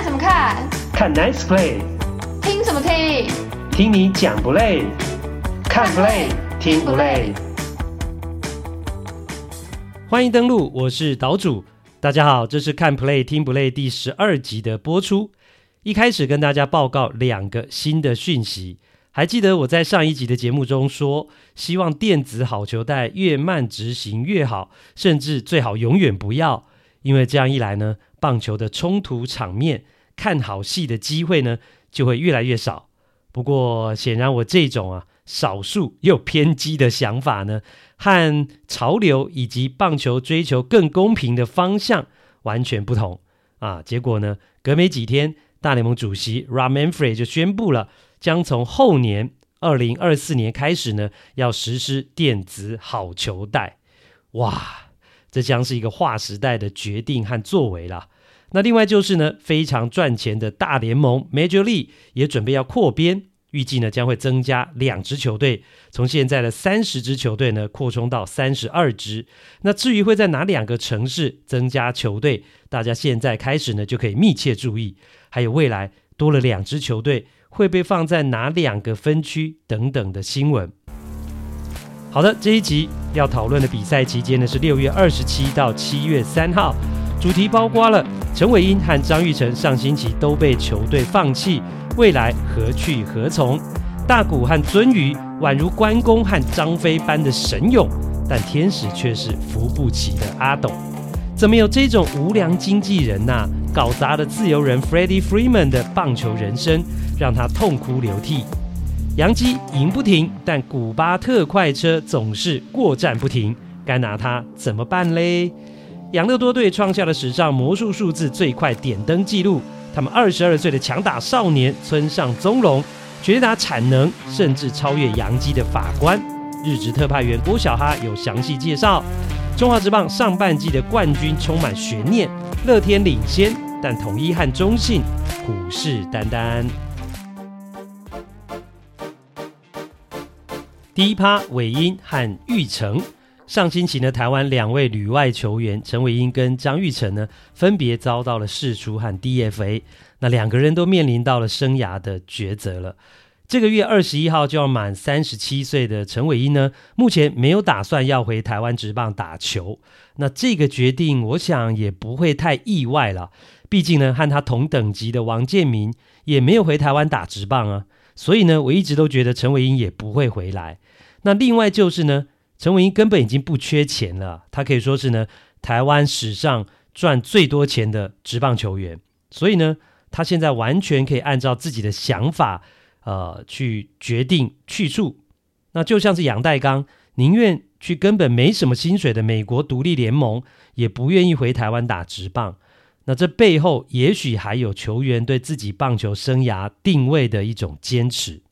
看什么看？看 Nice Play。听什么听？听你讲不累？看 Play 听不累？欢迎登录，我是岛主。大家好，这是看 Play 听不累第十二集的播出。一开始跟大家报告两个新的讯息。还记得我在上一集的节目中说，希望电子好球带越慢执行越好，甚至最好永远不要，因为这样一来呢，棒球的冲突场面、看好戏的机会呢就会越来越少。不过显然我这种啊少数又偏激的想法呢，和潮流以及棒球追求更公平的方向完全不同啊。结果呢，隔没几天，大联盟主席 Rob Manfred 就宣布了。将从后年二零二四年开始呢，要实施电子好球带。哇，这将是一个划时代的决定和作为了。那另外就是呢，非常赚钱的大联盟 Major League 也准备要扩编，预计呢将会增加两支球队，从现在的三十支球队呢扩充到三十二支。那至于会在哪两个城市增加球队，大家现在开始呢就可以密切注意。还有未来多了两支球队。会被放在哪两个分区等等的新闻。好的，这一集要讨论的比赛期间呢是六月二十七到七月三号，主题包括了陈伟英和张玉成上星期都被球队放弃，未来何去何从？大谷和鱒鱼宛如关公和张飞般的神勇，但天使却是扶不起的阿斗。怎么有这种无良经纪人呐、搞砸了自由人 Freddie Freeman 的棒球人生，让他痛哭流涕。洋基赢不停，但古巴特快车总是过站不停，该拿他怎么办嘞？养乐多队创下了史上魔术数字最快点灯纪录，他们二十二岁的强打少年村上宗隆，全垒打产能甚至超越洋基的法官。日职特派员郭小哈有详细介绍。中华职棒上半季的冠军充满悬念，乐天领先，但统一和中信虎视眈眈。第一趴，伟殷和玉成。上星期呢，台湾两位旅外球员陈伟英跟张玉成呢，分别遭到了释出和 DFA，那两个人都面临到了生涯的抉择了。这个月二十一号就要满三十七岁的陈伟英呢，目前没有打算要回台湾职棒打球。那这个决定，我想也不会太意外了。毕竟呢，和他同等级的王建民也没有回台湾打职棒啊。所以呢，我一直都觉得陈伟英也不会回来。那另外就是呢，陈伟英根本已经不缺钱了，他可以说是呢台湾史上赚最多钱的职棒球员。所以呢，他现在完全可以按照自己的想法。呃，去决定去处，那就像是杨代刚，宁愿去根本没什么薪水的美国独立联盟，也不愿意回台湾打职棒。那这背后也许还有球员对自己棒球生涯定位的一种坚持。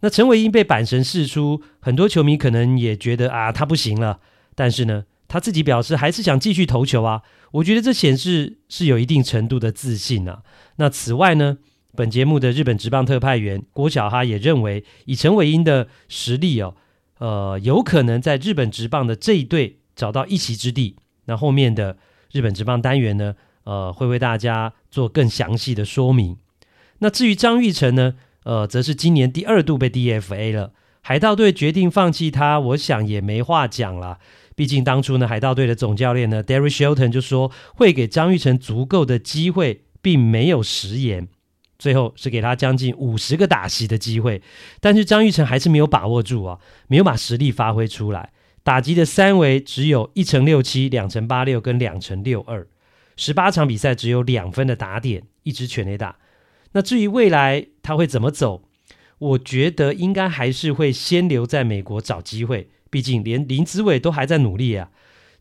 那陈伟英被板神释出，很多球迷可能也觉得啊，他不行了。但是呢，他自己表示还是想继续投球啊。我觉得这显示是有一定程度的自信啊。那此外呢，本节目的日本职棒特派员郭小哈也认为，以陈伟英的实力哦，呃，有可能在日本职棒的这一队找到一席之地。那后面的日本职棒单元呢，呃，会为大家做更详细的说明。那至于张玉成呢，呃，则是今年第二度被 DFA 了。海盗队决定放弃他，我想也没话讲了。毕竟当初呢，海盗队的总教练呢，Darry Shelton 就说会给张玉成足够的机会，并没有食言。最后是给他将近五十个打席的机会，但是张玉成还是没有把握住啊，没有把实力发挥出来。打击的三围只有一乘六七、两乘八六跟两乘六二，十八场比赛只有两分的打点，一支全垒打。那至于未来他会怎么走，我觉得应该还是会先留在美国找机会，毕竟连林子伟都还在努力啊。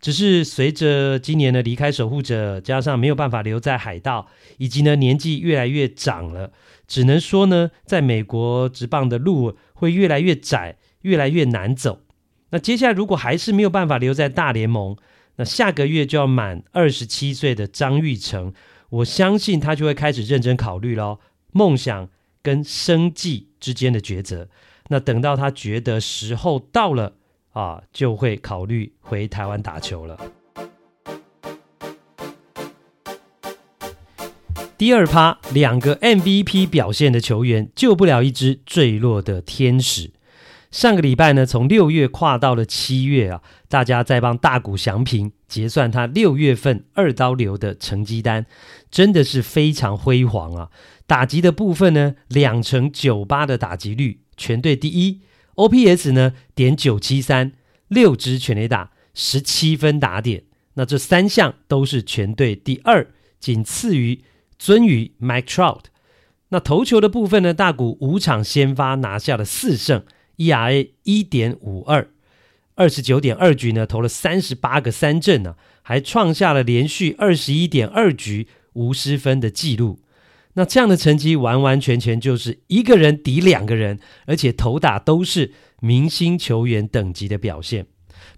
只是随着今年的离开守护者，加上没有办法留在海盗，以及呢年纪越来越长了，只能说呢，在美国职棒的路会越来越窄，越来越难走。那接下来如果还是没有办法留在大联盟，那下个月就要满二十七岁的张玉成，我相信他就会开始认真考虑咯，梦想跟生计之间的抉择。那等到他觉得时候到了。啊，就会考虑回台湾打球了。第二趴，两个 MVP 表现的球员救不了一支坠落的天使。上个礼拜呢，从六月跨到了七月啊，大家在帮大谷翔平结算他六月份二刀流的成绩单，真的是非常辉煌啊！打击的部分呢，两成九八的打击率，全队第一；OPS 呢，点九七三，六支全垒打，十七分打点。那这三项都是全队第二，仅次于尊于 Mike Trout。那投球的部分呢，大谷五场先发拿下了四胜。ERA 一点五二，二十九点二局呢，投了三十八个三振呢、还创下了连续二十一点二局无失分的记录。那这样的成绩完完全全就是一个人抵两个人，而且投打都是明星球员等级的表现。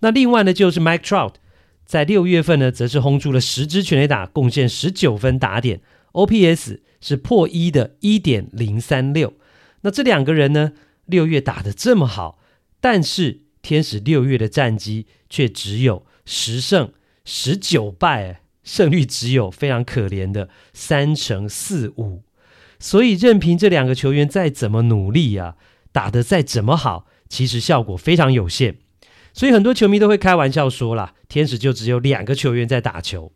那另外呢，就是 Mike Trout 在六月份呢，则是轰出了十支全垒打，贡献十九分打点，OPS 是破一的一点零三六。那这两个人呢？六月打得这么好，但是天使六月的战绩却只有十胜十九败，胜率只有非常可怜的三成四五。所以任凭这两个球员再怎么努力啊，打得再怎么好，其实效果非常有限。所以很多球迷都会开玩笑说啦，天使就只有两个球员在打球。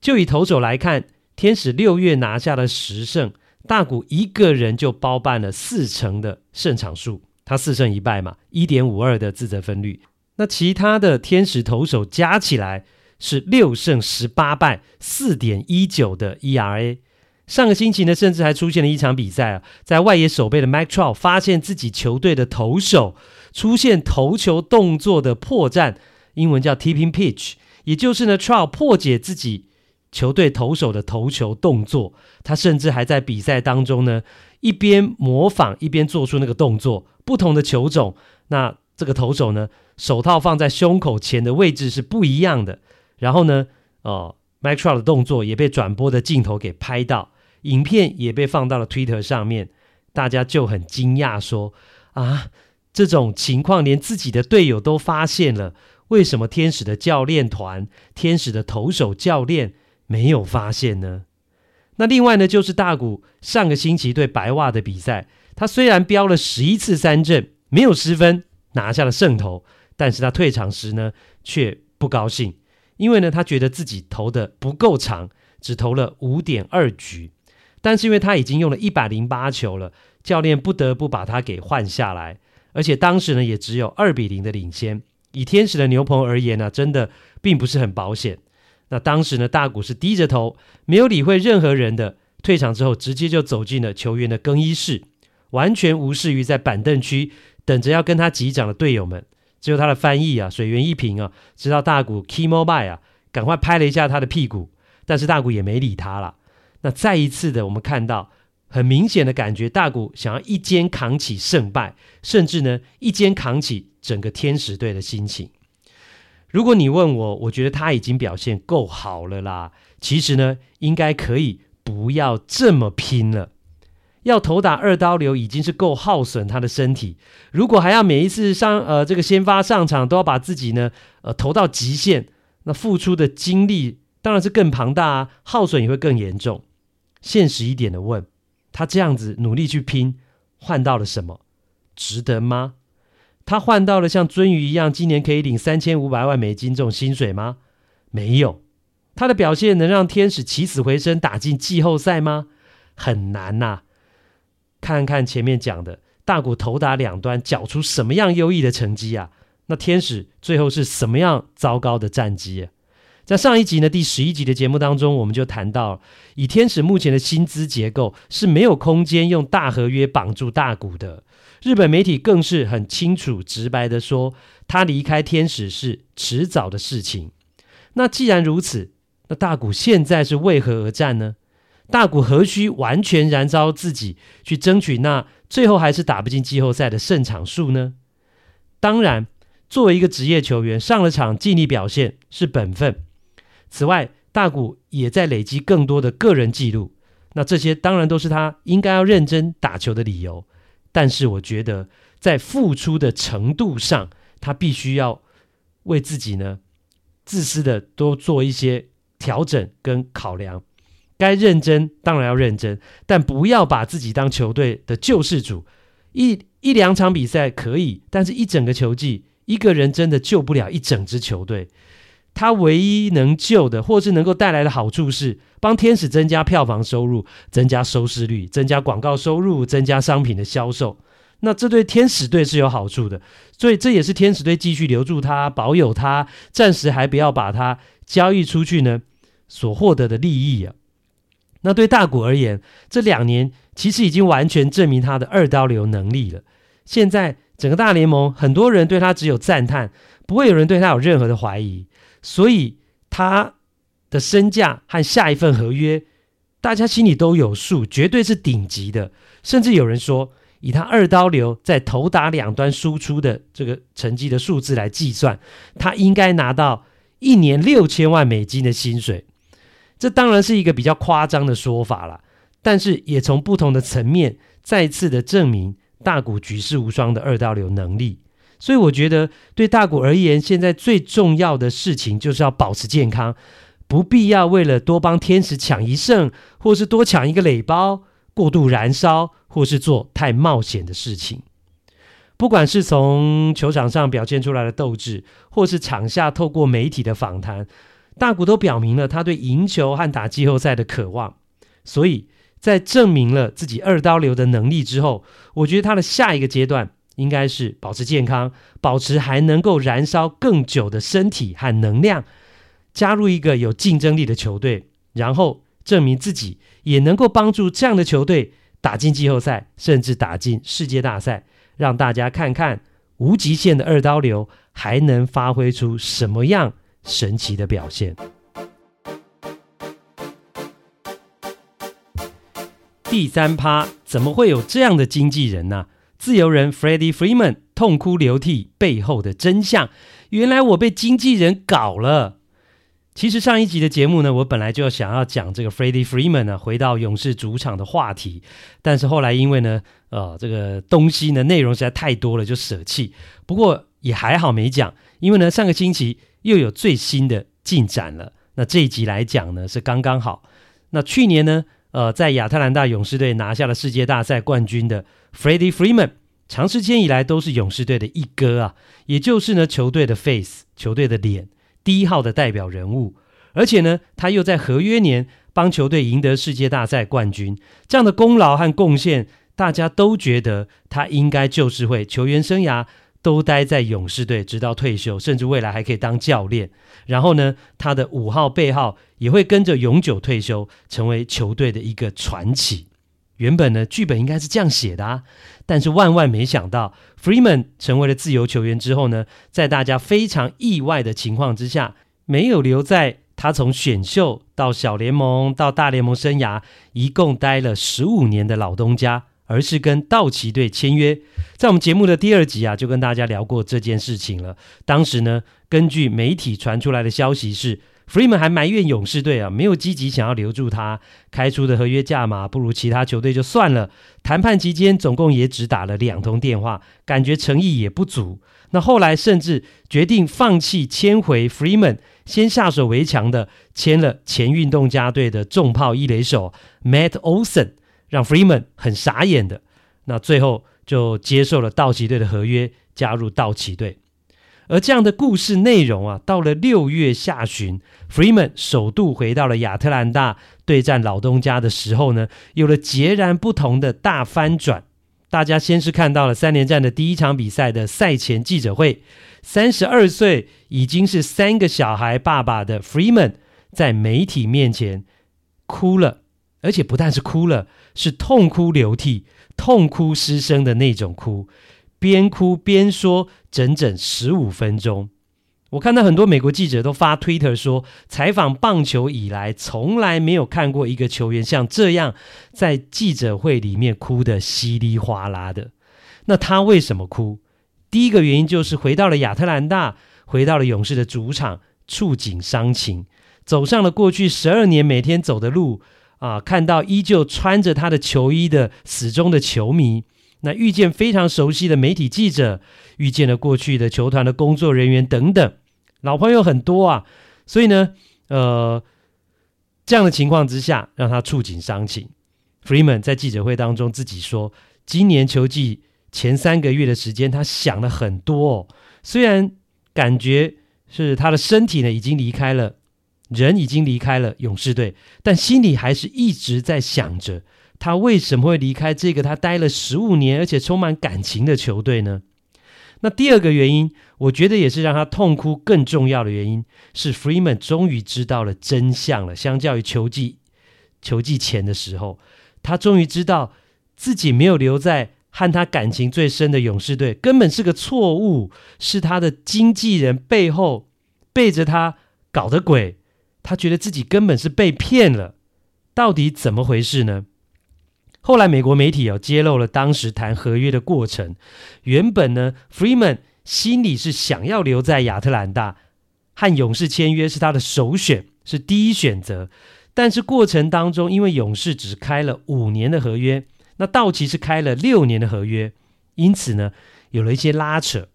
就以投手来看，天使六月拿下了十胜。大谷一个人就包办了四成的胜场数，他四胜一败嘛，一点五二的自责分率。那其他的天使投手加起来是六胜十八败，四点一九的 ERA。上个星期呢，甚至还出现了一场比赛啊，在外野守备的 Mike Trout 发现自己球队的投手出现投球动作的破绽，英文叫 Tipping Pitch，也就是呢，Trout 破解自己。球队投手的投球动作，他甚至还在比赛当中呢，一边模仿一边做出那个动作。不同的球种，那这个投手呢，手套放在胸口前的位置是不一样的。然后呢，哦，Mike Trout 的动作也被转播的镜头给拍到，影片也被放到了 Twitter 上面，大家就很惊讶说：啊，这种情况连自己的队友都发现了，为什么天使的教练团、天使的投手教练？没有发现呢。那另外呢，就是大谷上个星期对白袜的比赛，他虽然飙了十一次三振，没有失分，拿下了胜投，但是他退场时呢，却不高兴，因为呢，他觉得自己投的不够长，只投了五点二局，但是因为他已经用了一百零八球了，教练不得不把他给换下来，而且当时呢，也只有二比零的领先，以天使的牛棚而言呢，真的并不是很保险。那当时呢，大谷是低着头，没有理会任何人的。退场之后，直接就走进了球员的更衣室，完全无视于在板凳区等着要跟他击掌的队友们。只有他的翻译啊，水原一平啊，知道大谷 key mobile 啊，赶快拍了一下他的屁股，但是大谷也没理他了。那再一次的，我们看到很明显的感觉，大谷想要一肩扛起胜败，甚至呢，一肩扛起整个天使队的心情。如果你问我，我觉得他已经表现够好了啦。其实呢，应该可以不要这么拼了。要投打二刀流已经是够耗损他的身体，如果还要每一次上呃这个先发上场都要把自己呢呃投到极限，那付出的精力当然是更庞大啊，耗损也会更严重。现实一点的问，他这样子努力去拼，换到了什么？值得吗？他换到了像鳟鱼一样，今年可以领三千五百万美金这种薪水吗？没有。他的表现能让天使起死回生，打进季后赛吗？很难呐、看看前面讲的，大谷投打两端缴出什么样优异的成绩啊？那天使最后是什么样糟糕的战绩啊？在上一集呢，第十一集的节目当中，我们就谈到，以天使目前的薪资结构是没有空间用大合约绑住大谷的。日本媒体更是很清楚直白的说，他离开天使是迟早的事情。那既然如此，那大谷现在是为何而战呢？大谷何须完全燃烧自己去争取那最后还是打不进季后赛的胜场数呢？当然，作为一个职业球员，上了场尽力表现是本分。此外，大谷也在累积更多的个人记录，那这些当然都是他应该要认真打球的理由。但是我觉得，在付出的程度上，他必须要为自己呢自私的多做一些调整跟考量，该认真当然要认真，但不要把自己当球队的救世主。一一两场比赛可以，但是一整个球季，一个人真的救不了一整支球队。他唯一能救的，或是能够带来的好处是，帮天使增加票房收入，增加收视率，增加广告收入，增加商品的销售。那这对天使队是有好处的，所以这也是天使队继续留住他、保有他，暂时还不要把他交易出去呢，所获得的利益啊。那对大谷而言，这两年其实已经完全证明他的二刀流能力了。现在整个大联盟很多人对他只有赞叹，不会有人对他有任何的怀疑。所以他的身价和下一份合约，大家心里都有数，绝对是顶级的。甚至有人说，以他二刀流在投打两端输出的这个成绩的数字来计算，他应该拿到一年六千万美金的薪水。这当然是一个比较夸张的说法了，但是也从不同的层面再次的证明大谷举世无双的二刀流能力。所以我觉得，对大谷而言，现在最重要的事情就是要保持健康，不必要为了多帮天使抢一胜，或是多抢一个垒包，过度燃烧，或是做太冒险的事情。不管是从球场上表现出来的斗志，或是场下透过媒体的访谈，大谷都表明了他对赢球和打季后赛的渴望。所以在证明了自己二刀流的能力之后，我觉得他的下一个阶段。应该是保持健康，保持还能够燃烧更久的身体和能量，加入一个有竞争力的球队，然后证明自己也能够帮助这样的球队打进季后赛，甚至打进世界大赛，让大家看看无极限的二刀流还能发挥出什么样神奇的表现。第三趴，怎么会有这样的经纪人呢？自由人 Freddie Freeman 痛哭流涕背后的真相，原来我被经纪人搞了。其实上一集的节目呢，我本来就想要讲这个 Freddie Freeman 呢回到勇士主场的话题，但是后来因为呢，呃，这个东西呢内容实在太多了，就舍弃。不过也还好没讲，因为呢上个星期又有最新的进展了。那这一集来讲呢是刚刚好。那去年呢，呃，在亚特兰大勇士队拿下了世界大赛冠军的。Freddie Freeman 长时间以来都是勇士队的一哥啊，也就是呢球队的 face，球队的脸，第一号的代表人物。而且呢，他又在合约年帮球队赢得世界大赛冠军，这样的功劳和贡献，大家都觉得他应该就是会球员生涯都待在勇士队，直到退休，甚至未来还可以当教练。然后呢，他的五号背号也会跟着永久退休，成为球队的一个传奇。原本呢，剧本应该是这样写的啊，但是万万没想到，Freeman 成为了自由球员之后呢，在大家非常意外的情况之下，没有留在他从选秀到小联盟到大联盟生涯一共待了十五年的老东家，而是跟道奇队签约。在我们节目的第二集啊，就跟大家聊过这件事情了。当时呢，根据媒体传出来的消息是。Freeman 还埋怨勇士队啊，没有积极想要留住他，开出的合约价码不如其他球队就算了。谈判期间总共也只打了两通电话，感觉诚意也不足。那后来甚至决定放弃签回 Freeman，先下手为强的签了前运动家队的重炮一垒手 Matt Olson，让 Freeman 很傻眼的。那最后就接受了道奇队的合约，加入道奇队。而这样的故事内容啊，到了六月下旬，Freeman 首度回到了亚特兰大对战老东家的时候呢，有了截然不同的大翻转。大家先是看到了三连战的第一场比赛的赛前记者会，三十二岁已经是三个小孩爸爸的 Freeman 在媒体面前哭了，而且不但是哭了，是痛哭流涕、痛哭失声的那种哭。边哭边说，整整十五分钟。我看到很多美国记者都发 Twitter 说，采访棒球以来，从来没有看过一个球员像这样在记者会里面哭得稀里哗啦的。那他为什么哭？第一个原因就是回到了亚特兰大，回到了勇士的主场，触景伤情，走上了过去十二年每天走的路啊，看到依旧穿着他的球衣的死忠的球迷。那遇见非常熟悉的媒体记者，遇见了过去的球团的工作人员等等，老朋友很多啊。所以呢，呃，这样的情况之下，让他触景伤情。Freeman 在记者会当中自己说，今年球季前三个月的时间，他想了很多哦。虽然感觉是他的身体呢已经离开了，人已经离开了勇士队，但心里还是一直在想着，他为什么会离开这个他待了十五年而且充满感情的球队呢？那第二个原因，我觉得也是让他痛哭更重要的原因，是 Freeman 终于知道了真相了。相较于球季球季前的时候，他终于知道自己没有留在和他感情最深的勇士队，根本是个错误，是他的经纪人背后背着他搞的鬼。他觉得自己根本是被骗了，到底怎么回事呢？后来美国媒体有揭露了当时谈合约的过程。原本呢，Freeman 心里是想要留在亚特兰大和勇士签约，是他的首选，是第一选择。但是过程当中，因为勇士只开了五年的合约，那道奇是开了六年的合约，因此呢，有了一些拉扯。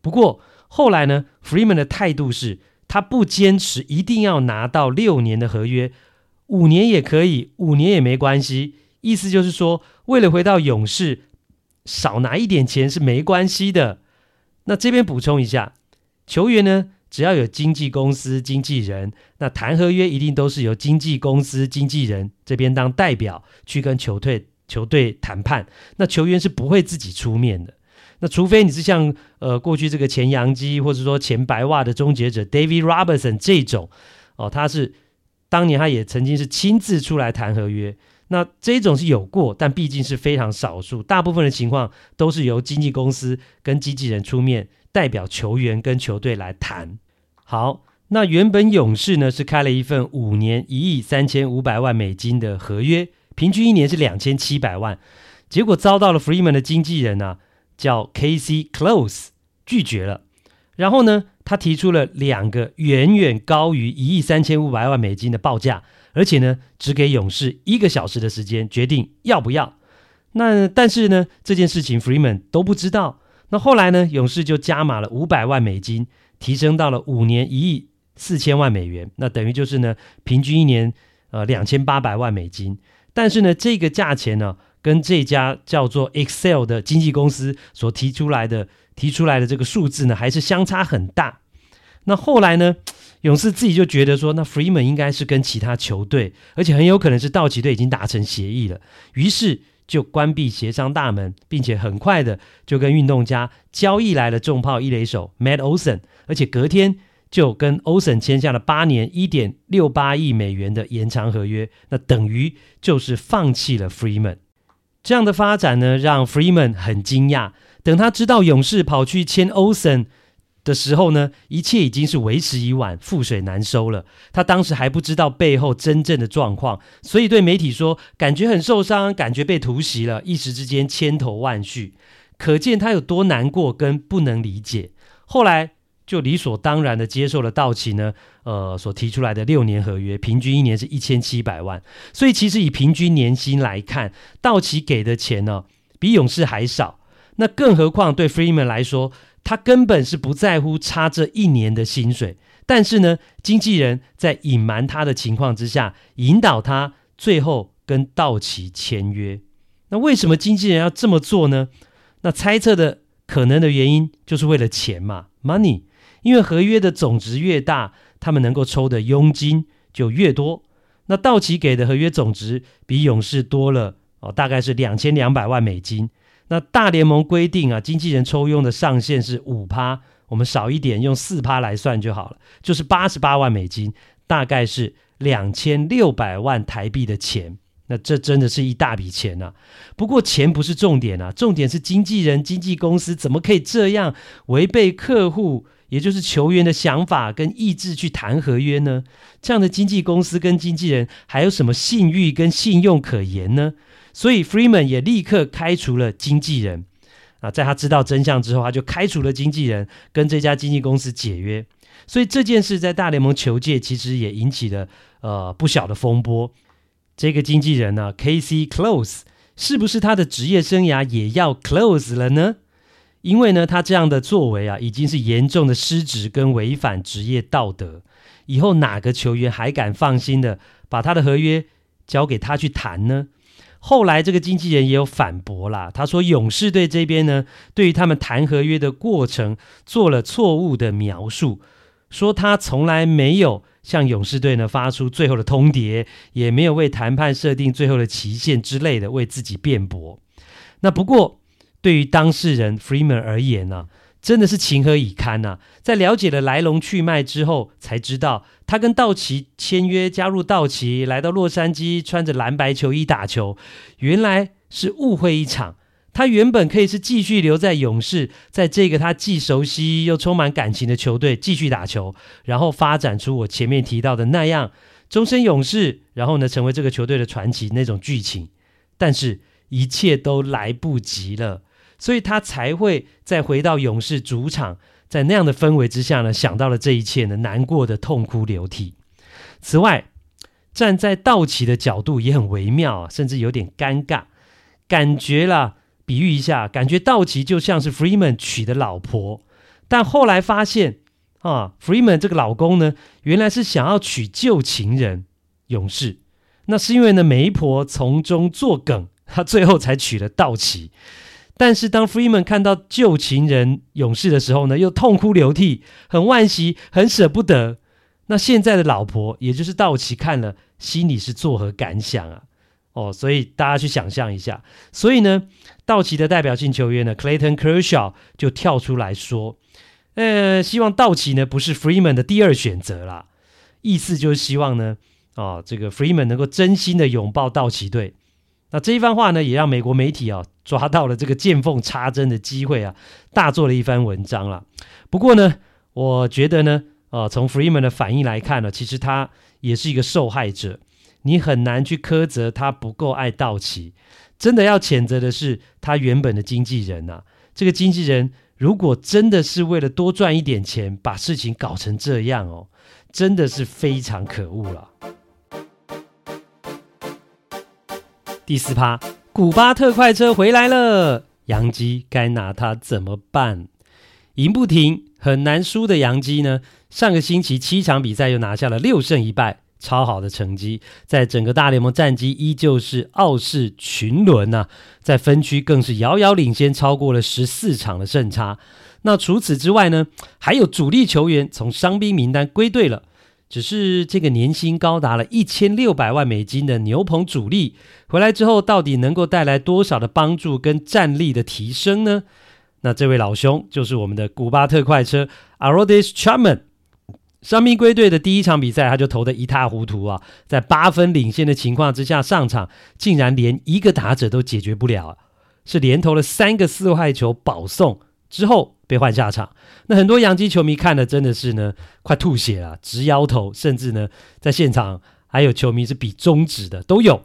不过后来呢，Freeman 的态度是，他不坚持一定要拿到六年的合约，五年也可以，五年也没关系。意思就是说，为了回到勇士，少拿一点钱是没关系的。那这边补充一下，球员呢，只要有经纪公司经纪人，那谈合约一定都是由经纪公司经纪人这边当代表去跟球队球队谈判。那球员是不会自己出面的。那除非你是像呃过去这个前洋基或者说前白袜的终结者 David Robertson 这种哦，他是当年他也曾经是亲自出来谈合约。那这种是有过，但毕竟是非常少数，大部分的情况都是由经纪公司跟经纪人出面。代表球员跟球队来谈。好，那原本勇士呢是开了一份五年一亿三千五百万美金的合约，平均一年是两千七百万。结果遭到了 Freeman 的经纪人呢、啊，叫 KC Close 拒绝了。然后呢，他提出了两个远远高于一亿三千五百万美金的报价，而且呢，只给勇士一个小时的时间决定要不要。那但是呢，这件事情 Freeman 都不知道。那后来呢？勇士就加码了五百万美金，提升到了五年一亿四千万美元。那等于就是呢，平均一年呃两千八百万美金。但是呢，这个价钱呢，跟这家叫做 Excel 的经纪公司所提出来的提出来的这个数字呢，还是相差很大。那后来呢，勇士自己就觉得说，那 Freeman 应该是跟其他球队，而且很有可能是道奇队已经达成协议了。于是。就关闭协商大门，并且很快的就跟运动家交易来了重炮一垒手 Matt Olson，而且隔天就跟 Olson 签下了八年一点六八亿美元的延长合约，那等于就是放弃了 Freeman。这样的发展呢，让 Freeman 很惊讶。等他知道勇士跑去签 Olson。的时候呢，一切已经是为时已晚，覆水难收了。他当时还不知道背后真正的状况，所以对媒体说，感觉很受伤，感觉被突袭了，一时之间千头万绪，可见他有多难过跟不能理解。后来就理所当然的接受了道奇呢，呃，所提出来的六年合约，平均一年是一千七百万。所以其实以平均年薪来看，道奇给的钱呢，比勇士还少。那更何况对 Freeman 来说，他根本是不在乎差这一年的薪水，但是呢，经纪人在隐瞒他的情况之下，引导他最后跟道奇签约。那为什么经纪人要这么做呢？那猜测的可能的原因就是为了钱嘛，money。因为合约的总值越大，他们能够抽的佣金就越多。那道奇给的合约总值比勇士多了哦，大概是两千两百万美金。那大联盟规定啊，经纪人抽佣的上限是五趴，我们少一点，用四趴来算就好了，就是八十八万美金，大概是两千六百万台币的钱。那这真的是一大笔钱呐、啊。不过钱不是重点啊，重点是经纪人、经纪公司怎么可以这样违背客户，也就是球员的想法跟意志去谈合约呢？这样的经纪公司跟经纪人还有什么信誉跟信用可言呢？所以 Freeman 也立刻开除了经纪人啊，在他知道真相之后，他就开除了经纪人，跟这家经纪公司解约。所以这件事在大联盟球界其实也引起了呃不小的风波。这个经纪人呢，KC Close 是不是他的职业生涯也要 close 了呢？因为呢，他这样的作为啊，已经是严重的失职跟违反职业道德。以后哪个球员还敢放心的把他的合约交给他去谈呢？后来这个经纪人也有反驳啦，他说勇士队这边呢，对于他们谈合约的过程做了错误的描述，说他从来没有向勇士队呢发出最后的通牒，也没有为谈判设定最后的期限之类的为自己辩驳。那不过。对于当事人 Freeman 而言呢、真的是情何以堪呐、在了解了来龙去脉之后，才知道他跟道奇签约，加入道奇，来到洛杉矶，穿着蓝白球衣打球，原来是误会一场。他原本可以是继续留在勇士，在这个他既熟悉又充满感情的球队继续打球，然后发展出我前面提到的那样，终身勇士，然后呢，成为这个球队的传奇那种剧情。但是，一切都来不及了。所以他才会再回到勇士主场，在那样的氛围之下呢，想到了这一切呢，难过的痛哭流涕。此外，站在道奇的角度也很微妙啊，甚至有点尴尬，感觉啦，比喻一下，感觉道奇就像是 Freeman 娶的老婆，但后来发现啊，Freeman 这个老公呢，原来是想要娶旧情人勇士，那是因为呢，媒婆从中作梗，他最后才娶了道奇。但是当 Freeman 看到旧情人勇士的时候呢，又痛哭流涕，很惋惜，很舍不得。那现在的老婆，也就是道奇看了，心里是作何感想啊？哦，所以大家去想象一下。所以呢，道奇的代表性球员呢，Clayton Kershaw 就跳出来说：“呃，希望道奇呢不是 Freeman 的第二选择啦。”意思就是希望呢，哦，这个 Freeman 能够真心的拥抱道奇队。那这一番话呢，也让美国媒体啊、抓到了这个见缝插针的机会啊，大做了一番文章了。不过呢，我觉得呢，呃，从 Freeman 的反应来看呢，其实他也是一个受害者。你很难去苛责他不够爱道奇，真的要谴责的是他原本的经纪人呐、啊。这个经纪人如果真的是为了多赚一点钱，把事情搞成这样哦，真的是非常可恶了。第四趴，古巴特快车回来了，洋基该拿他怎么办？赢不停，很难输的洋基呢？上个星期七场比赛又拿下了六胜一败，超好的成绩，在整个大联盟战绩依旧是傲视群伦呐、在分区更是遥遥领先，超过了十四场的胜差。那除此之外呢，还有主力球员从伤兵名单归队了。只是这个年薪高达了一千六百万美金的牛棚主力回来之后，到底能够带来多少的帮助跟战力的提升呢？那这位老兄就是我们的古巴特快车 a r o d i s Chapman。伤兵归队的第一场比赛，他就投得一塌糊涂啊，在八分领先的情况之下上场，竟然连一个打者都解决不了，是连投了三个四坏球保送之后。被换下场，那很多洋基球迷看的真的是呢，快吐血了，直摇头，甚至呢，在现场还有球迷是比中指的都有。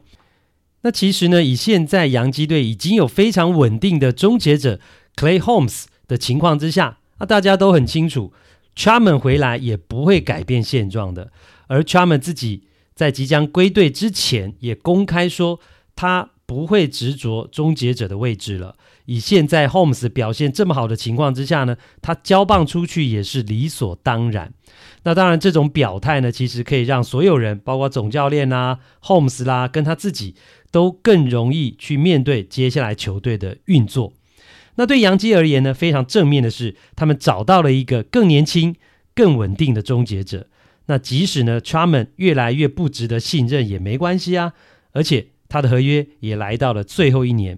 那其实呢，以现在洋基队已经有非常稳定的终结者 Clay Holmes 的情况之下，那大家都很清楚，Charman 回来也不会改变现状的。而 Charman 自己在即将归队之前，也公开说他不会执着终结者的位置了。以现在 Holmes 表现这么好的情况之下呢，他交棒出去也是理所当然。那当然，这种表态呢，其实可以让所有人，包括总教练啦、Holmes 啦，跟他自己，都更容易去面对接下来球队的运作。那对杨基而言呢，非常正面的是，他们找到了一个更年轻、更稳定的终结者。那即使呢 c h a m a n 越来越不值得信任也没关系啊，而且他的合约也来到了最后一年。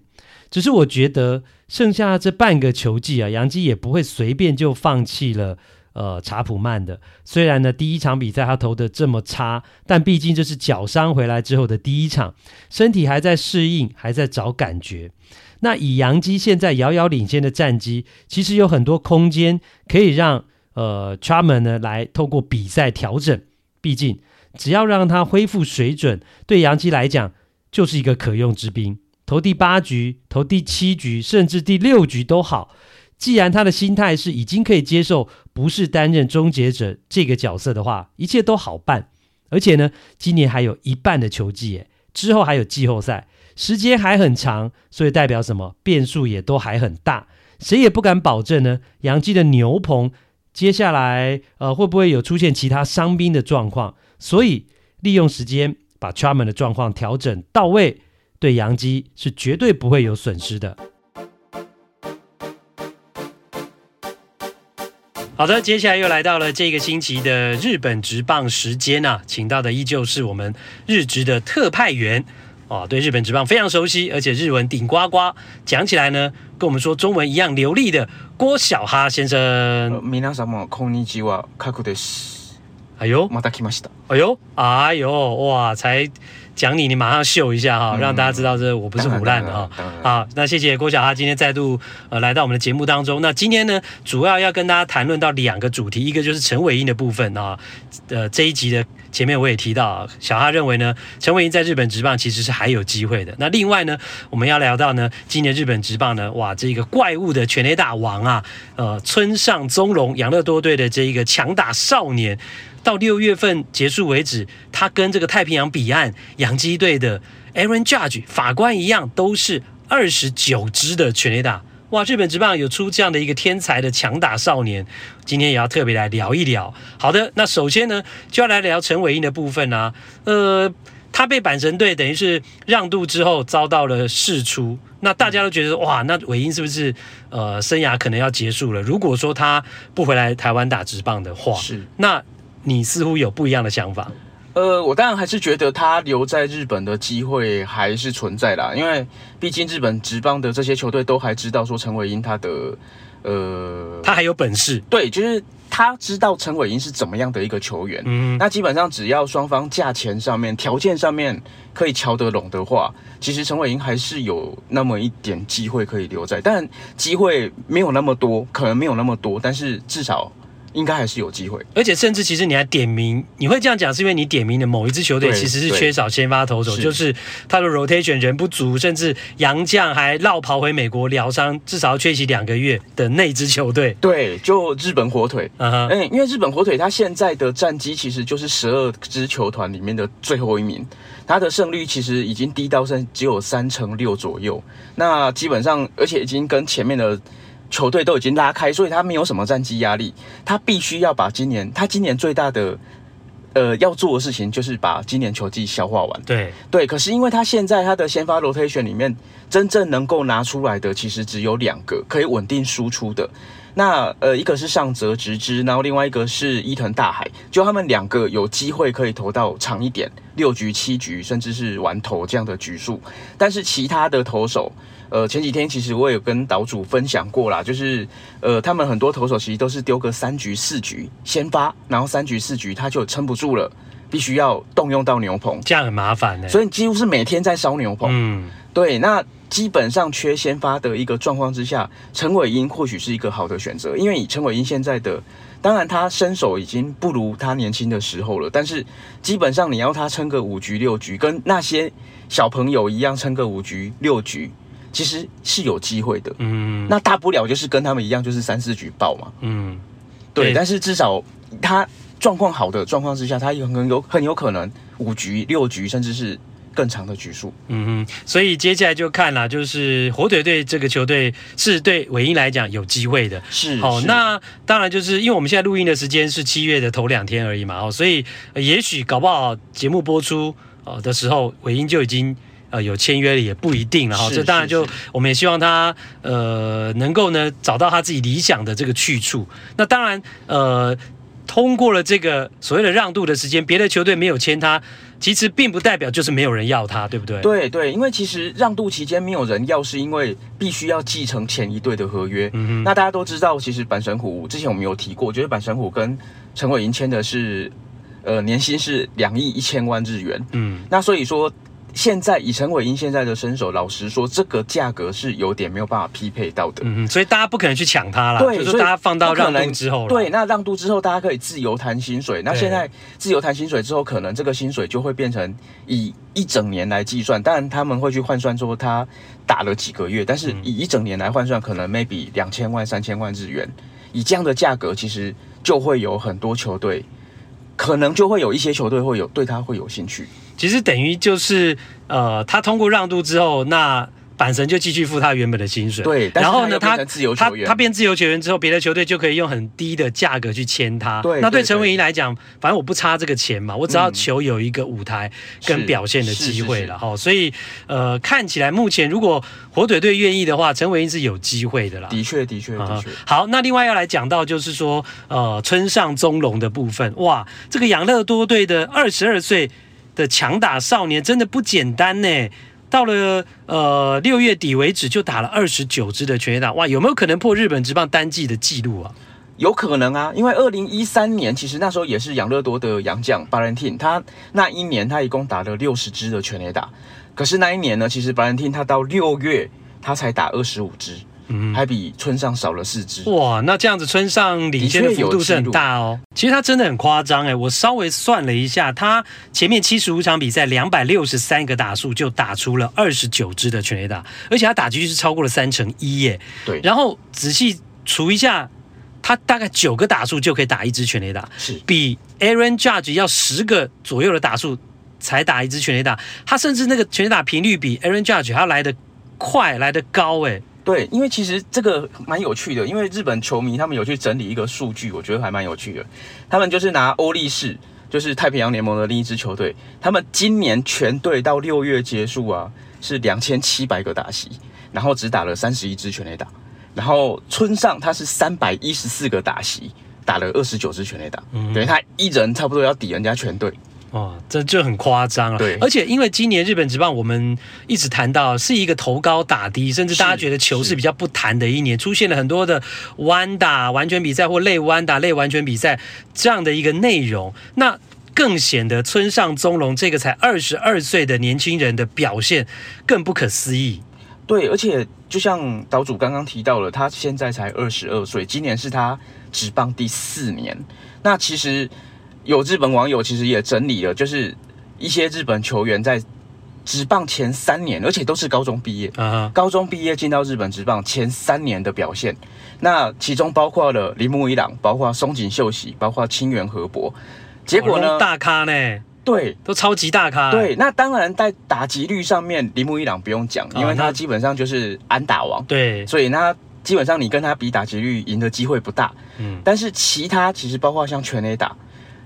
只是我觉得剩下这半个球季啊，杨基也不会随便就放弃了。呃，查普曼的虽然呢第一场比赛他投的这么差，但毕竟这是脚伤回来之后的第一场，身体还在适应，还在找感觉。那以杨基现在遥遥领先的战绩，其实有很多空间可以让呃 c h a m a n 呢来透过比赛调整。毕竟只要让他恢复水准，对杨基来讲就是一个可用之兵。投第八局、投第七局，甚至第六局都好。既然他的心态是已经可以接受不是担任终结者这个角色的话，一切都好办。而且呢，今年还有一半的球季，诶，之后还有季后赛，时间还很长，所以代表什么？变数也都还很大。谁也不敢保证呢，洋基的牛棚接下来呃会不会有出现其他伤兵的状况，所以利用时间把 Charman 的状况调整到位，对洋基是绝对不会有损失的。好的，接下来又来到了这个星期的日本职棒时间啊，请到的依旧是我们日职的特派员哦，对日本职棒非常熟悉，而且日文顶呱呱，讲起来呢跟我们说中文一样流利的郭小哈先生。皆さんこんにちは、カクです。哎呦，また来ました。哎呦，哎呦，哇，才。 讲你，你马上秀一下哈，让大家知道这我不是胡烂的哈。好，那谢谢郭小哈今天再度呃来到我们的节目当中。那今天呢，主要要跟大家谈论到两个主题，一个就是陈伟英的部分啊。呃，这一集的前面我也提到，小哈认为呢，陈伟英在日本职棒其实是还有机会的。那另外呢，我们要聊到呢，今年日本职棒呢，哇，这个怪物的全垒大王啊，呃，村上宗隆养乐多队的这一个强打少年。到六月份结束为止，他跟这个太平洋彼岸洋基队的 Aaron Judge 法官一样，都是二十九支的全垒打。哇，日本职棒有出这样的一个天才的强打少年，今天也要特别来聊一聊。好的，那首先呢，就要来聊陈伟英的部分啊。呃，他被阪神队等于是让渡之后遭到了释出，那大家都觉得哇，那伟英是不是呃生涯可能要结束了？如果说他不回来台湾打职棒的话，是那。你似乎有不一样的想法，呃，我当然还是觉得他留在日本的机会还是存在啦，因为毕竟日本职棒的这些球队都还知道说陈伟英他的，呃，他还有本事，对，就是他知道陈伟英是怎么样的一个球员，嗯，那基本上只要双方价钱上面、条件上面可以瞧得拢的话，其实陈伟英还是有那么一点机会可以留在，但机会没有那么多，可能没有那么多，但是至少。应该还是有机会，而且甚至其实你还点名，你会这样讲是因为你点名的某一支球队其实是缺少先发投手，就是他的 rotation 人不足，甚至杨将还落跑回美国疗伤，至少要缺席两个月的那支球队。对，就日本火腿。嗯哼，嗯，因为日本火腿他现在的战绩其实就是十二支球团里面的最后一名，他的胜率其实已经低到剩只有三成六左右。那基本上，而且已经跟前面的。球队都已经拉开，所以他没有什么战绩压力。他必须要把今年，他今年最大的呃要做的事情就是把今年球季消化完。对对，可是因为他现在他的先发 rotation 里面，真正能够拿出来的其实只有两个可以稳定输出的。那呃，一个是上泽直之，然后另外一个是伊藤大海，就他们两个有机会可以投到长一点，六局、七局，甚至是完投这样的局数。但是其他的投手。呃，前几天其实我也有跟岛主分享过啦，就是呃，他们很多投手其实都是丢个三局四局先发，然后三局四局他就撑不住了，必须要动用到牛棚，这样很麻烦呢。所以几乎是每天在烧牛棚。嗯，对，那基本上缺先发的一个状况之下，陈伟英或许是一个好的选择，因为以陈伟英现在的，当然他身手已经不如他年轻的时候了，但是基本上你要他撑个五局六局，跟那些小朋友一样撑个五局六局。其实是有机会的，嗯，那大不了就是跟他们一样，就是三四局爆嘛，嗯，对，对，但是至少他状况好的状况之下，他有很有很有可能五局六局，甚至是更长的局数，嗯哼，所以接下来就看了，就是火腿队这个球队是对伟殷来讲有机会的，是好，那当然就是因为我们现在录音的时间是七月的头两天而已嘛，哦，所以也许搞不好节目播出呃的时候，伟殷就已经。呃，有签约了也不一定了哈，这当然就我们也希望他呃能够呢找到他自己理想的这个去处。那当然呃，通过了这个所谓的让渡的时间，别的球队没有签他，其实并不代表就是没有人要他，对不对？对对，因为其实让渡期间没有人要，是因为必须要继承前一队的合约。嗯哼。那大家都知道，其实板神虎之前我们有提过，觉得板神虎跟陈伟银签的是呃年薪是两亿一千万日元。嗯。那所以说。现在以陈伟英现在的身手，老实说，这个价格是有点没有办法匹配到的。嗯，所以大家不可能去抢他了。对，就是大家放到让渡之后。对，那让渡之后，大家可以自由谈薪水。那现在自由谈薪水之后，可能这个薪水就会变成以一整年来计算。当然他们会去换算说他打了几个月，但是以一整年来换算，可能 maybe 两千万、三千万日元。以这样的价格，其实就会有很多球队，可能就会有一些球队会有对他会有兴趣。其实等于就是，呃，他通过让渡之后，那板神就继续付他原本的薪水。对，然后呢，他他他变自由球员之后，别的球队就可以用很低的价格去签他。对，那对陈伟殷来讲，反正我不差这个钱嘛，我只要球有一个舞台跟表现的机会了哈。所以呃，看起来目前如果火腿队愿意的话，陈伟殷是有机会的啦。的确，的确，的确。好，那另外要来讲到就是说，呃，村上宗隆的部分，哇，这个养乐多队的二十二岁的强打少年真的不简单呢。到了呃六月底为止，就打了二十九支的全垒打，哇，有没有可能破日本职棒单季的记录啊？有可能啊，因为二零一三年其实那时候也是养乐多的洋将 Valentin，他那一年他一共打了六十支的全垒打，可是那一年呢，其实 Valentin 他到六月他才打二十五支。嗯，还比村上少了四支哇！那这样子村上领先的幅度是很大哦。其实他真的很夸张哎，我稍微算了一下，他前面七十五场比赛，两百六十三个打数就打出了二十九支的全垒打，而且他打击率是超过了三成一耶。对，然后仔细除一下，他大概九个打数就可以打一支全垒打，是比 Aaron Judge 要十个左右的打数才打一支全垒打，他甚至那个全垒打频率比 Aaron Judge 还要来得快，来得高哎。对，因为其实这个蛮有趣的，因为日本球迷他们有去整理一个数据，我觉得还蛮有趣的。他们就是拿欧力士，就是太平洋联盟的另一支球队，他们今年全队到六月结束啊，是两千七百个打席，然后只打了三十一支全垒打。然后村上他是三百一十四个打席，打了二十九支全垒打，嗯，等于他一人差不多要抵人家全队。哦，这就很夸张了。对，而且因为今年日本职棒，我们一直谈到是一个投高打低，甚至大家觉得球是比较不弹的一年，出现了很多的弯打完全比赛或类弯打类完全比赛这样的一个内容，那更显得村上宗隆这个才二十二岁的年轻人的表现更不可思议。对，而且就像岛主刚刚提到了，他现在才二十二岁，今年是他职棒第四年，那其实。有日本网友其实也整理了，就是一些日本球员在职棒前三年，而且都是高中毕业，uh-huh. 高中毕业进到日本职棒前三年的表现，那其中包括了铃木一朗，包括松井秀喜，包括清源和博，结果呢，大咖呢，对，都超级大咖，对，那当然在打击率上面，铃木一朗不用讲，因为他基本上就是安打王，对，所以那基本上你跟他比打击率赢的机会不大，嗯，但是其他其实包括像全垒打。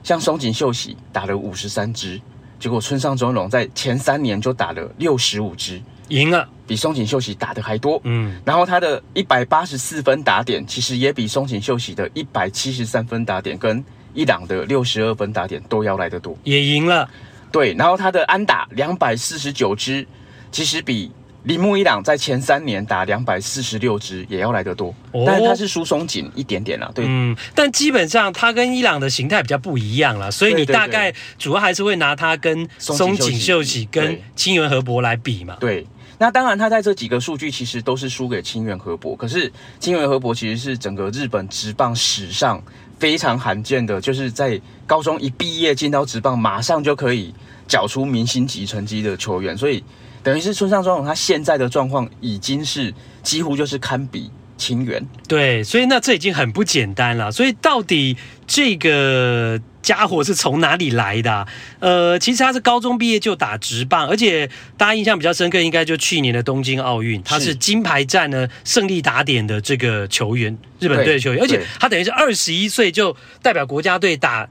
像松井秀喜打了五十三支，结果村上中荣在前三年就打了六十五支，赢了，比松井秀喜打的还多。嗯，然后他的一百八十四分打点，其实也比松井秀喜的一百七十三分打点跟一朗的六十二分打点都要来得多，也赢了。对，然后他的安打两百四十九支，其实比。铃木一朗在前三年打两百四十六支，也要来得多，哦、但是他是输松井一点点了，对，嗯，但基本上他跟伊朗的形态比较不一样了，所以你大概主要还是会拿他跟松井秀喜跟清源和博来比嘛，对，那当然他在这几个数据其实都是输给清源和博，可是清源和博其实是整个日本职棒史上非常罕见的，就是在高中一毕业进到职棒，马上就可以缴出明星级成绩的球员，所以。等于是村上宗隆，他现在的状况已经是几乎就是堪比清源。对，所以那这已经很不简单了。所以到底这个家伙是从哪里来的啊？呃，其实他是高中毕业就打直棒，而且大家印象比较深刻，应该就去年的东京奥运，他是金牌战呢胜利打点的这个球员，日本队的球员，而且他等于是二十一岁就代表国家队打。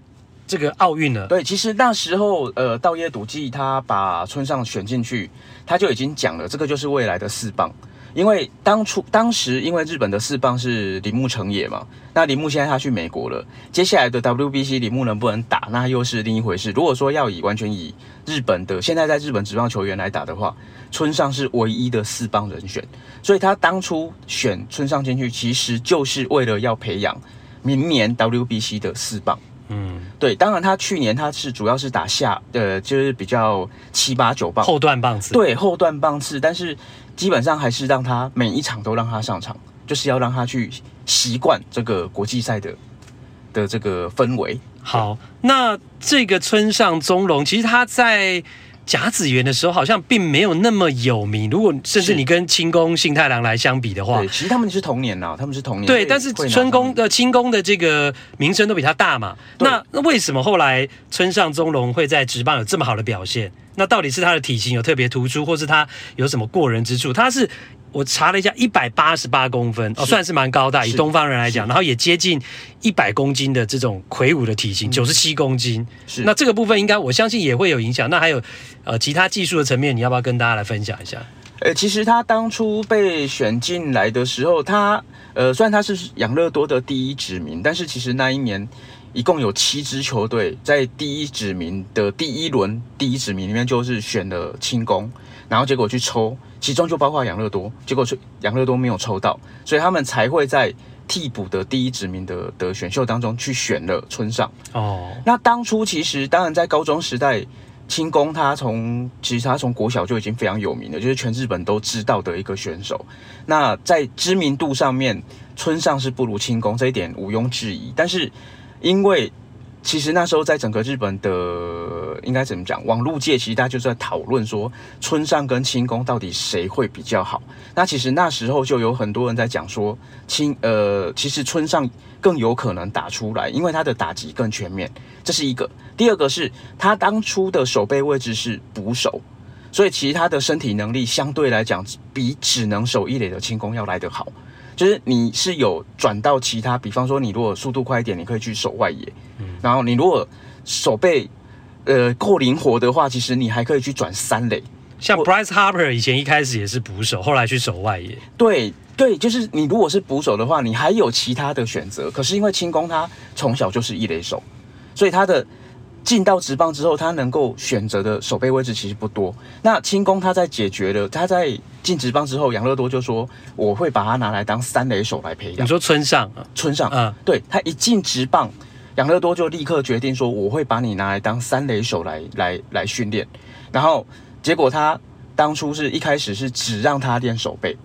这个奥运了，对，其实那时候，呃，稻叶笃纪他把村上选进去，他就已经讲了，这个就是未来的四棒。因为当初当时，因为日本的四棒是铃木成也嘛，那铃木现在他去美国了，接下来的 WBC 铃木能不能打，那又是另一回事。如果说要以完全以日本的现在在日本职棒球员来打的话，村上是唯一的四棒人选，所以他当初选村上进去，其实就是为了要培养明年 WBC 的四棒。嗯，对，当然他去年他是主要是打下，呃，就是比较七八九棒后段棒次，对，后段棒次，但是基本上还是让他每一场都让他上场，就是要让他去习惯这个国际赛的的这个氛围。好，那这个村上宗隆其实他在。甲子园的时候好像并没有那么有名。如果甚至你跟清宫信太郎来相比的话，对，其实他们是同年呐，他们是同年。对，但是春宫的清宫的这个名声都比他大嘛。那那为什么后来村上宗隆会在职棒有这么好的表现？那到底是他的体型有特别突出，或是他有什么过人之处？他是。我查了一下，一百八十八公分哦，算是蛮高大，以东方人来讲，然后也接近一百公斤的这种魁梧的体型，九十七公斤。是，那这个部分应该我相信也会有影响。那还有呃其他技术的层面，你要不要跟大家来分享一下？呃，其实他当初被选进来的时候，他呃虽然他是养乐多的第一指名，但是其实那一年一共有七支球队在第一指名的第一轮第一指名里面就是选了清宫，然后结果去抽。其中就包括养乐多，结果是养乐多没有抽到，所以他们才会在替补的第一指名的的选秀当中去选了村上。哦，那当初其实当然在高中时代，清宫他从其实他从国小就已经非常有名了，就是全日本都知道的一个选手。那在知名度上面，村上是不如清宫，这一点毋庸置疑。但是因为其实那时候在整个日本的应该怎么讲？网络界其实大家就在讨论说，村上跟清宫到底谁会比较好？那其实那时候就有很多人在讲说，清呃，其实村上更有可能打出来，因为他的打击更全面，这是一个。第二个是他当初的守备位置是捕手，所以其实他的身体能力相对来讲比只能守一垒的清宫要来得好。就是你是有转到其他，比方说你如果速度快一点，你可以去守外野，然后你如果手背呃够灵活的话，其实你还可以去转三垒。像 Bryce Harper 以前一开始也是捕手，后来去守外野。对对，就是你如果是捕手的话，你还有其他的选择。可是因为清宫他从小就是一垒手，所以他的。进到职棒之后，他能够选择的守备位置其实不多。那清宫他在解决了，他在进职棒之后，养乐多就说我会把他拿来当三垒手来培养。你说村上啊？村上，嗯，对，他一进职棒，养乐多就立刻决定说我会把你拿来当三垒手来来来训练。然后结果他当初是一开始是只让他练手背。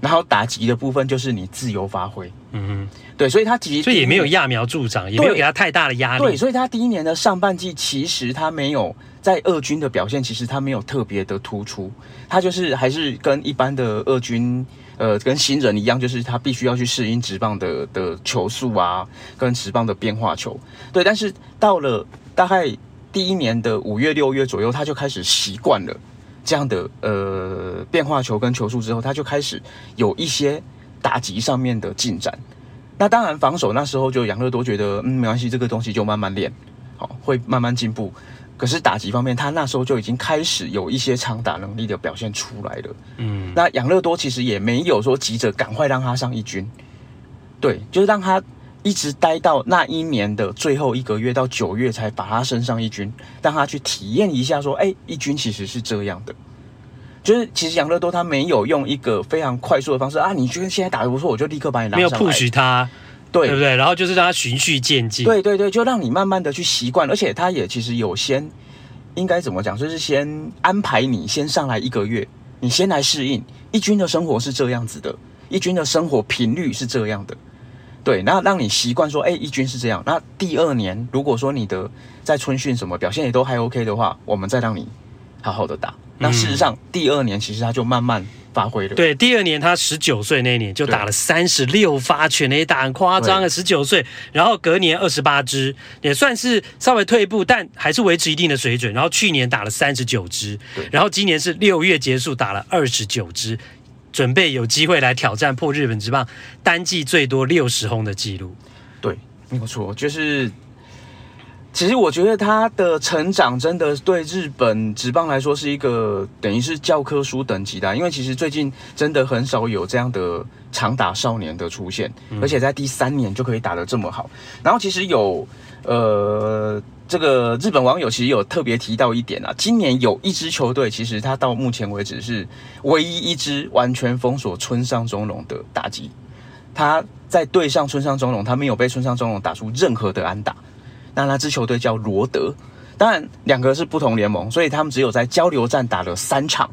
然后打击的部分就是你自由发挥，嗯哼，对，所以他其实所以也没有揠苗助长，也没有给他太大的压力，对，所以他第一年的上半季其实他没有在二军的表现，其实他没有特别的突出，他就是还是跟一般的二军，呃，跟新人一样，就是他必须要去适应直棒的的球速啊，跟直棒的变化球，对，但是到了大概第一年的五月六月左右，他就开始习惯了。这样的呃变化球跟球速之后，他就开始有一些打击上面的进展。那当然防守那时候就杨乐多觉得嗯没关系，这个东西就慢慢练，好会慢慢进步。可是打击方面，他那时候就已经开始有一些长打能力的表现出来了。嗯，那养乐多其实也没有说急着赶快让他上一军，对，就是让他。一直待到那一年的最后一个月，到九月才把他升上一军，让他去体验一下，说：“哎，一军其实是这样的。”就是其实养乐多他没有用一个非常快速的方式啊，你觉得现在打得不错，我就立刻把你拉上来。没有 push 他，对，对不对？然后就是让他循序渐进。对对对，就让你慢慢的去习惯，而且他也其实有先应该怎么讲，就是先安排你先上来一个月，你先来适应一军的生活是这样子的，一军的生活频率是这样的。对，那让你习惯说，哎，一军是这样。那第二年，如果说你的在春训什么表现也都还 OK 的话，我们再让你好好的打。那事实上，嗯、第二年其实他就慢慢发挥的。对，第二年他十九岁那年就打了三十六发全垒打，很夸张啊，十九岁。然后隔年二十八支，也算是稍微退步，但还是维持一定的水准。然后去年打了三十九支，然后今年是六月结束打了二十九支。准备有机会来挑战破日本职棒单季最多六十轰的记录。对，没有错，就是其实我觉得他的成长真的对日本职棒来说是一个等于是教科书等级的，因为其实最近真的很少有这样的长打少年的出现，而且在第三年就可以打得这么好。然后其实有呃。这个日本网友其实有特别提到一点啊，今年有一支球队，其实他到目前为止是唯一一支完全封锁村上中隆的打击。他在对上村上中隆，他没有被村上中隆打出任何的安打。那那支球队叫罗德，当然两个是不同联盟，所以他们只有在交流战打了三场，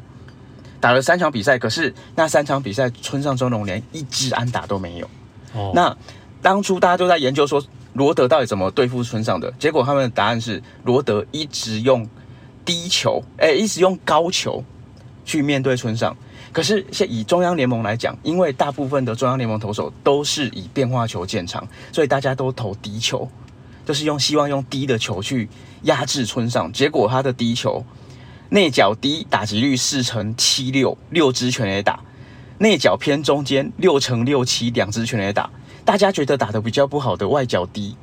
打了三场比赛。可是那三场比赛，村上中龙连一支安打都没有。哦，那当初大家都在研究说。罗德到底怎么对付村上的？结果他们的答案是罗德一直用低球，哎，一直用高球去面对村上。可是现以中央联盟来讲，因为大部分的中央联盟投手都是以变化球见长，所以大家都投低球，就是用希望用低的球去压制村上。结果他的低球内角低，打击率四成七六，六支全垒打；内角偏中间，六成六七，两支全垒打。大家觉得打得比较不好的外角低，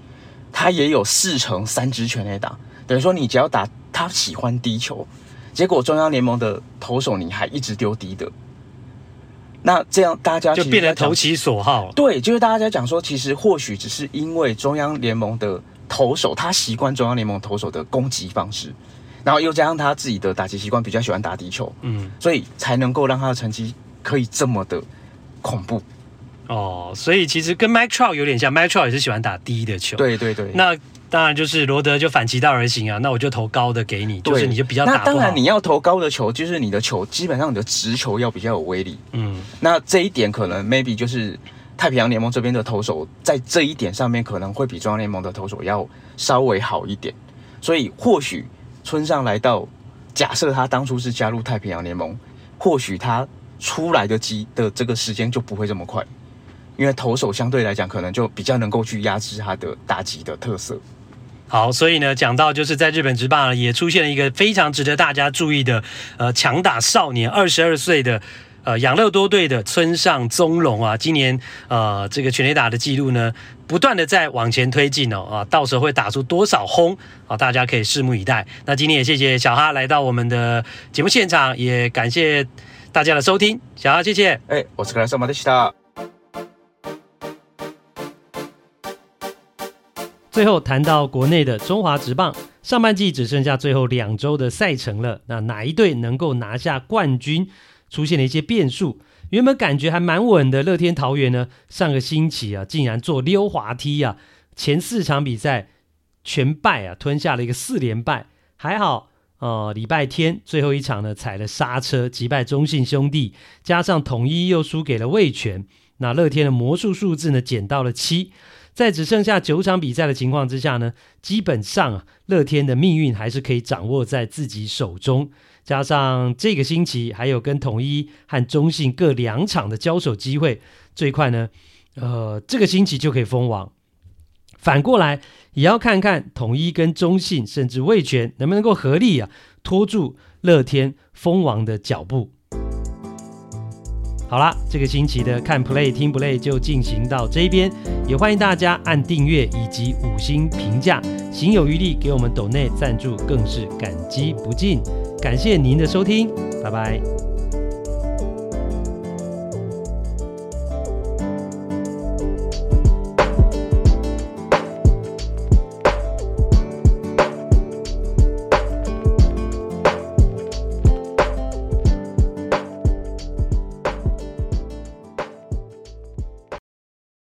他也有四成三支全垒打。等于说你只要打他喜欢低球，结果中央联盟的投手你还一直丢低的，那这样大家就变得投其所好。对，就是大家讲说，其实或许只是因为中央联盟的投手他习惯中央联盟投手的攻击方式。然后又加上他自己的打击习惯，比较喜欢打低球，嗯，所以才能够让他的成绩可以这么的恐怖。哦，所以其实跟 Mike Trout 有点像，Mike Trout 也是喜欢打低的球。对对对。那当然就是罗德就反其道而行啊，那我就投高的给你，就是你就比较打。那当然你要投高的球，就是你的球基本上你的直球要比较有威力。嗯，那这一点可能 maybe 就是太平洋联盟这边的投手在这一点上面可能会比中央联盟的投手要稍微好一点，所以或许。村上来到，假设他当初是加入太平洋联盟，或许他出来的机的这个时间就不会这么快，因为投手相对来讲可能就比较能够去压制他的打击的特色。好，所以呢，讲到就是在日本职棒也出现了一个非常值得大家注意的，呃，强打少年，二十二岁的。呃，养乐多队的村上宗隆啊，今年呃这个全垒打的记录呢，不断的在往前推进哦啊，到时候会打出多少轰啊，大家可以拭目以待。那今天也谢谢小哈来到我们的节目现场，也感谢大家的收听，小哈谢谢。哎，我是来上马的西塔。最后谈到国内的中华职棒，上半季只剩下最后两周的赛程了，那哪一队能够拿下冠军？出现了一些变数，原本感觉还蛮稳的乐天桃园呢，上个星期啊，竟然做溜滑梯啊，前四场比赛全败啊，吞下了一个四连败。还好，呃，礼拜天最后一场呢，踩了刹车，击败中信兄弟，加上统一又输给了味全，那乐天的魔术数字呢，减到了七，在只剩下九场比赛的情况之下呢，基本上啊，乐天的命运还是可以掌握在自己手中。加上这个星期还有跟统一和中信各两场的交手机会，最快呢，呃，这个星期就可以封王。反过来也要看看统一跟中信甚至味全能不能够合力啊，拖住乐天封王的脚步。好啦，这个星期的看 play 听 play 就进行到这边，也欢迎大家按订阅以及五星评价，行有余力给我们抖内赞助更是感激不尽。感谢您的收听，拜拜。